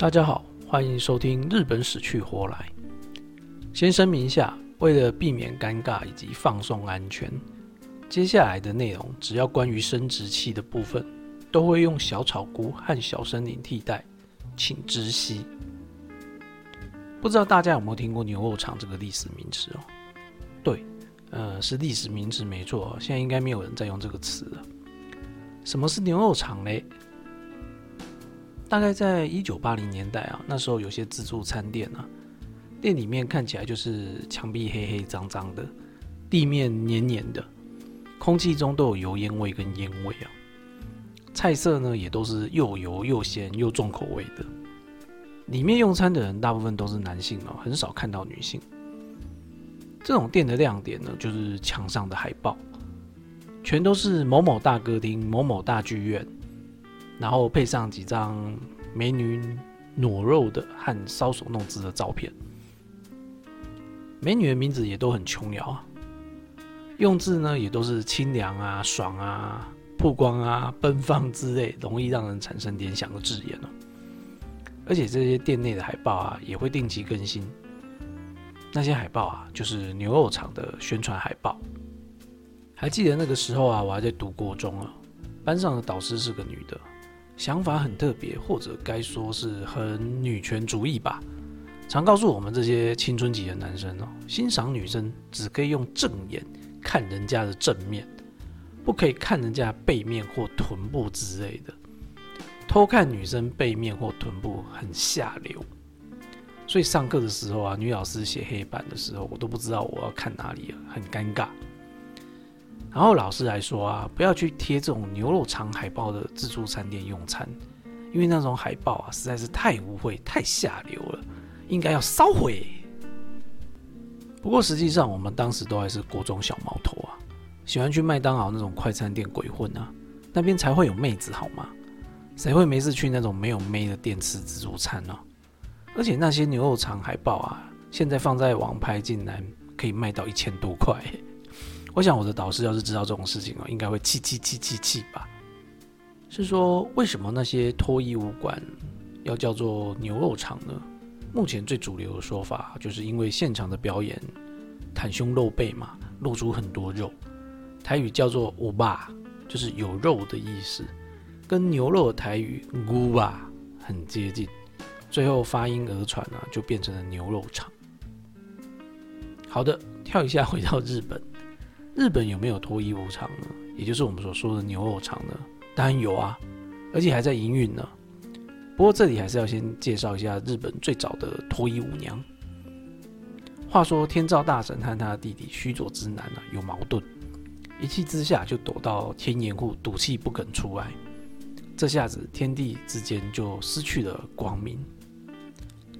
大家好，欢迎收听《日本死去活来》。先声明一下，为了避免尴尬以及放送安全，接下来的内容只要关于生殖器的部分，都会用小草菇和小森林替代，请知悉。不知道大家有没有听过牛肉肠这个历史名词哦？对，呃，是历史名词没错，现在应该没有人在用这个词了。什么是牛肉肠嘞？大概在一九八零年代啊，那时候有些自助餐店啊，店里面看起来就是墙壁黑黑脏脏的，地面黏黏的，空气中都有油烟味跟烟味啊。菜色呢也都是又油又咸又重口味的。里面用餐的人大部分都是男性哦，很少看到女性。这种店的亮点呢，就是墙上的海报，全都是某某大歌厅、某某大剧院。然后配上几张美女裸肉的和搔首弄姿的照片，美女的名字也都很琼瑶啊，用字呢也都是清凉啊、爽啊、曝光啊、奔放之类，容易让人产生联想的字眼哦。而且这些店内的海报啊，也会定期更新。那些海报啊，就是牛肉厂的宣传海报。还记得那个时候啊，我还在读国中啊，班上的导师是个女的。想法很特别，或者该说是很女权主义吧。常告诉我们这些青春期的男生哦，欣赏女生只可以用正眼看人家的正面，不可以看人家背面或臀部之类的。偷看女生背面或臀部很下流。所以上课的时候啊，女老师写黑板的时候，我都不知道我要看哪里了，很尴尬。然后老师还说啊，不要去贴这种牛肉肠海报的自助餐店用餐，因为那种海报啊实在是太污秽、太下流了，应该要烧毁。不过实际上我们当时都还是国中小毛头啊，喜欢去麦当劳那种快餐店鬼混啊，那边才会有妹子好吗？谁会没事去那种没有妹的店吃自助餐呢？而且那些牛肉肠海报啊，现在放在网拍竟然可以卖到一千多块。我想我的导师要是知道这种事情哦，应该会气气气气气吧。是说为什么那些脱衣舞馆要叫做牛肉场呢？目前最主流的说法就是因为现场的表演袒胸露背嘛，露出很多肉。台语叫做“乌巴”，就是有肉的意思，跟牛肉的台语“乌巴”很接近。最后发音讹传啊，就变成了牛肉场。好的，跳一下回到日本。日本有没有脱衣舞场呢？也就是我们所说的牛肉场呢？当然有啊，而且还在营运呢。不过这里还是要先介绍一下日本最早的脱衣舞娘。话说天照大神和他的弟弟须佐之男呢有矛盾，一气之下就躲到天岩户赌气不肯出来。这下子天地之间就失去了光明。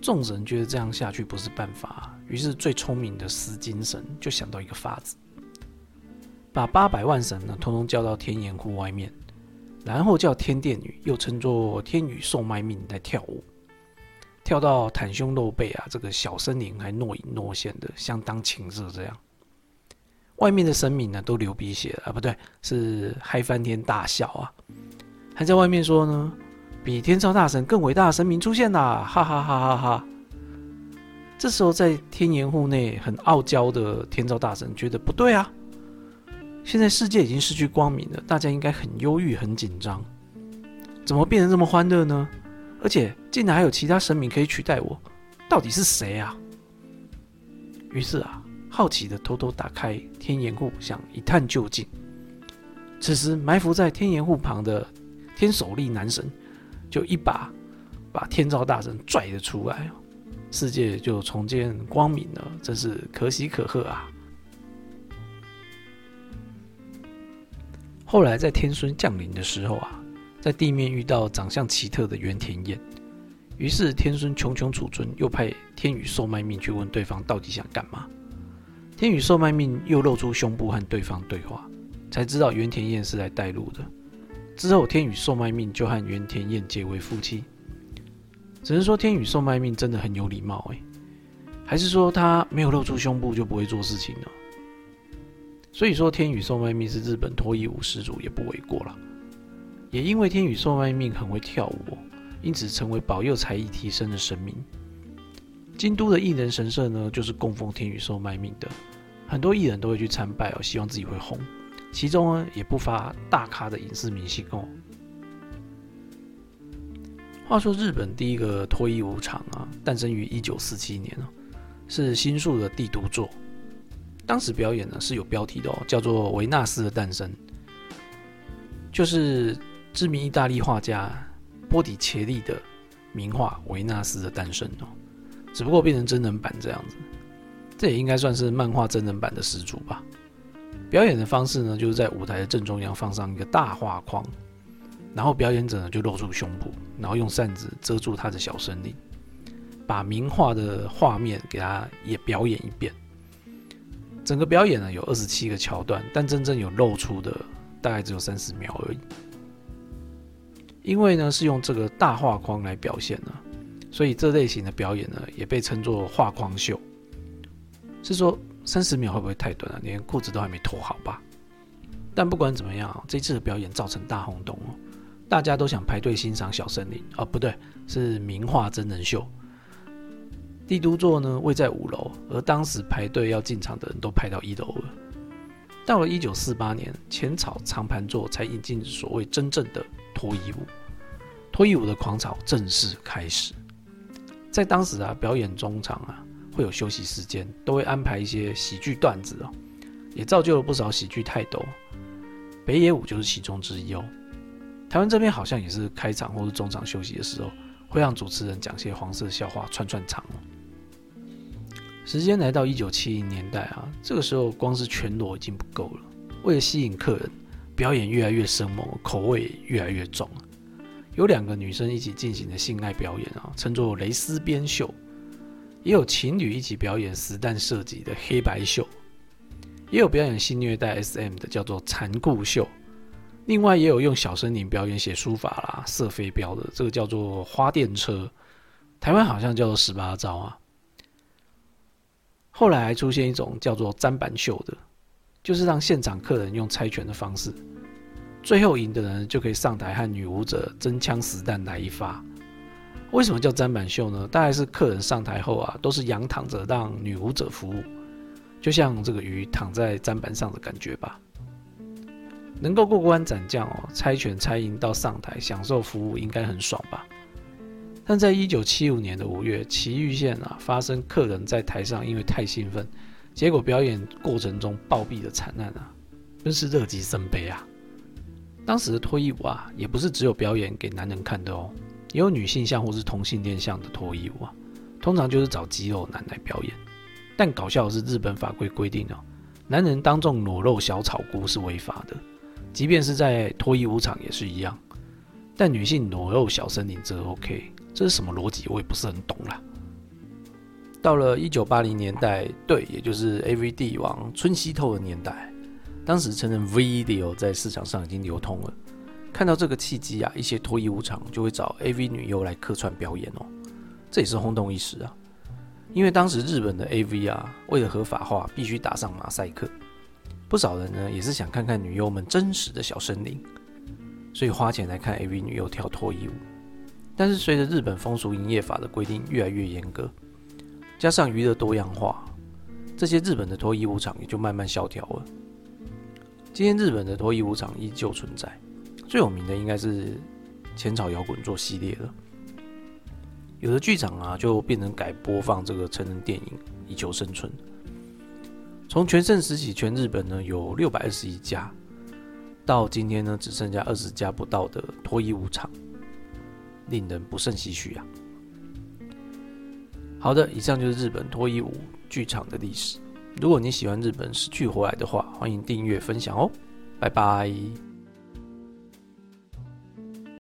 众神觉得这样下去不是办法，于是最聪明的司金神就想到一个法子。把八百万神呢，通通叫到天岩户外面，然后叫天殿女，又称作天女受卖命来跳舞，跳到袒胸露背啊，这个小森林还若隐若现的，相当情色。这样，外面的神明呢都流鼻血啊，不对，是嗨翻天大笑啊，还在外面说呢，比天照大神更伟大的神明出现啦，哈哈哈哈哈。这时候在天岩户内很傲娇的天照大神觉得不对啊。现在世界已经失去光明了，大家应该很忧郁、很紧张，怎么变得这么欢乐呢？而且竟然还有其他神明可以取代我，到底是谁啊？于是啊，好奇的偷偷打开天岩户，想一探究竟。此时埋伏在天岩户旁的天守力男神，就一把把天照大神拽了出来，世界就重见光明了，真是可喜可贺啊！后来在天孙降临的时候啊，在地面遇到长相奇特的原田彦，于是天孙穷穷储存，又派天宇售卖命去问对方到底想干嘛。天宇售卖命又露出胸部和对方对话，才知道原田彦是来带路的。之后天宇售卖命就和原田彦结为夫妻。只能说天宇售卖命真的很有礼貌哎，还是说他没有露出胸部就不会做事情呢？所以说，天宇受卖命是日本脱衣舞始祖也不为过了。也因为天宇受卖命很会跳舞，因此成为保佑才艺提升的神明。京都的艺人神社呢，就是供奉天宇寿卖命的，很多艺人都会去参拜哦，希望自己会红。其中呢，也不乏大咖的影视明星哦。话说，日本第一个脱衣舞场啊，诞生于一九四七年哦，是新宿的帝都座。当时表演呢是有标题的哦，叫做《维纳斯的诞生》，就是知名意大利画家波迪切利的名画《维纳斯的诞生》哦。只不过变成真人版这样子，这也应该算是漫画真人版的始祖吧。表演的方式呢，就是在舞台的正中央放上一个大画框，然后表演者呢就露出胸部，然后用扇子遮住他的小森林，把名画的画面给他也表演一遍。整个表演呢有二十七个桥段，但真正有露出的大概只有三十秒而已。因为呢是用这个大画框来表现呢。所以这类型的表演呢，也被称作画框秀。是说三十秒会不会太短了？连裤子都还没脱好吧？但不管怎么样，这次的表演造成大轰动哦，大家都想排队欣赏小森林。哦，不对，是名画真人秀。帝都座呢位在五楼，而当时排队要进场的人都排到一楼了。到了一九四八年，浅草长盘座才引进所谓真正的脱衣舞，脱衣舞的狂潮正式开始。在当时啊，表演中场啊会有休息时间，都会安排一些喜剧段子哦，也造就了不少喜剧泰斗。北野武就是其中之一哦。台湾这边好像也是开场或是中场休息的时候，会让主持人讲些黄色笑话串串场哦。时间来到一九七零年代啊，这个时候光是全裸已经不够了，为了吸引客人，表演越来越生猛，口味越来越重。有两个女生一起进行的性爱表演啊，称作蕾丝边秀；也有情侣一起表演实弹射击的黑白秀；也有表演性虐待 SM 的叫做残酷秀；另外也有用小森林表演写书法啦、射飞镖的，这个叫做花电车。台湾好像叫做十八招啊。后来还出现一种叫做砧板秀的，就是让现场客人用猜拳的方式。最后赢的人就可以上台和女舞者真枪实弹来一发。为什么叫砧板秀呢？大概是客人上台后啊，都是仰躺着让女舞者服务，就像这个鱼躺在砧板上的感觉吧。能够过关斩将哦，猜拳猜赢到上台享受服务，应该很爽吧？但在一九七五年的五月，奇玉县啊发生客人在台上因为太兴奋，结果表演过程中暴毙的惨案啊，真是乐极生悲啊！当时的脱衣舞啊，也不是只有表演给男人看的哦，也有女性向或是同性恋向的脱衣舞啊。通常就是找肌肉男来表演。但搞笑的是，日本法规规定哦，男人当众裸露小草菇是违法的，即便是在脱衣舞场也是一样。但女性裸露小森林则 OK，这是什么逻辑？我也不是很懂啦。到了一九八零年代，对，也就是 AV 帝王春熙透的年代。当时承认 video 在市场上已经流通了，看到这个契机啊，一些脱衣舞场就会找 AV 女优来客串表演哦，这也是轰动一时啊。因为当时日本的 AV 啊，为了合法化，必须打上马赛克，不少人呢也是想看看女优们真实的小森林，所以花钱来看 AV 女优跳脱衣舞。但是随着日本风俗营业法的规定越来越严格，加上娱乐多样化，这些日本的脱衣舞场也就慢慢萧条了。今天日本的脱衣舞场依旧存在，最有名的应该是浅草摇滚座系列了。有的剧场啊，就变成改播放这个成人电影以求生存。从全盛时期，全日本呢有六百二十一家，到今天呢只剩下二十家不到的脱衣舞场，令人不胜唏嘘啊。好的，以上就是日本脱衣舞剧场的历史。如果你喜欢日本失去回来的话，欢迎订阅分享哦，拜拜。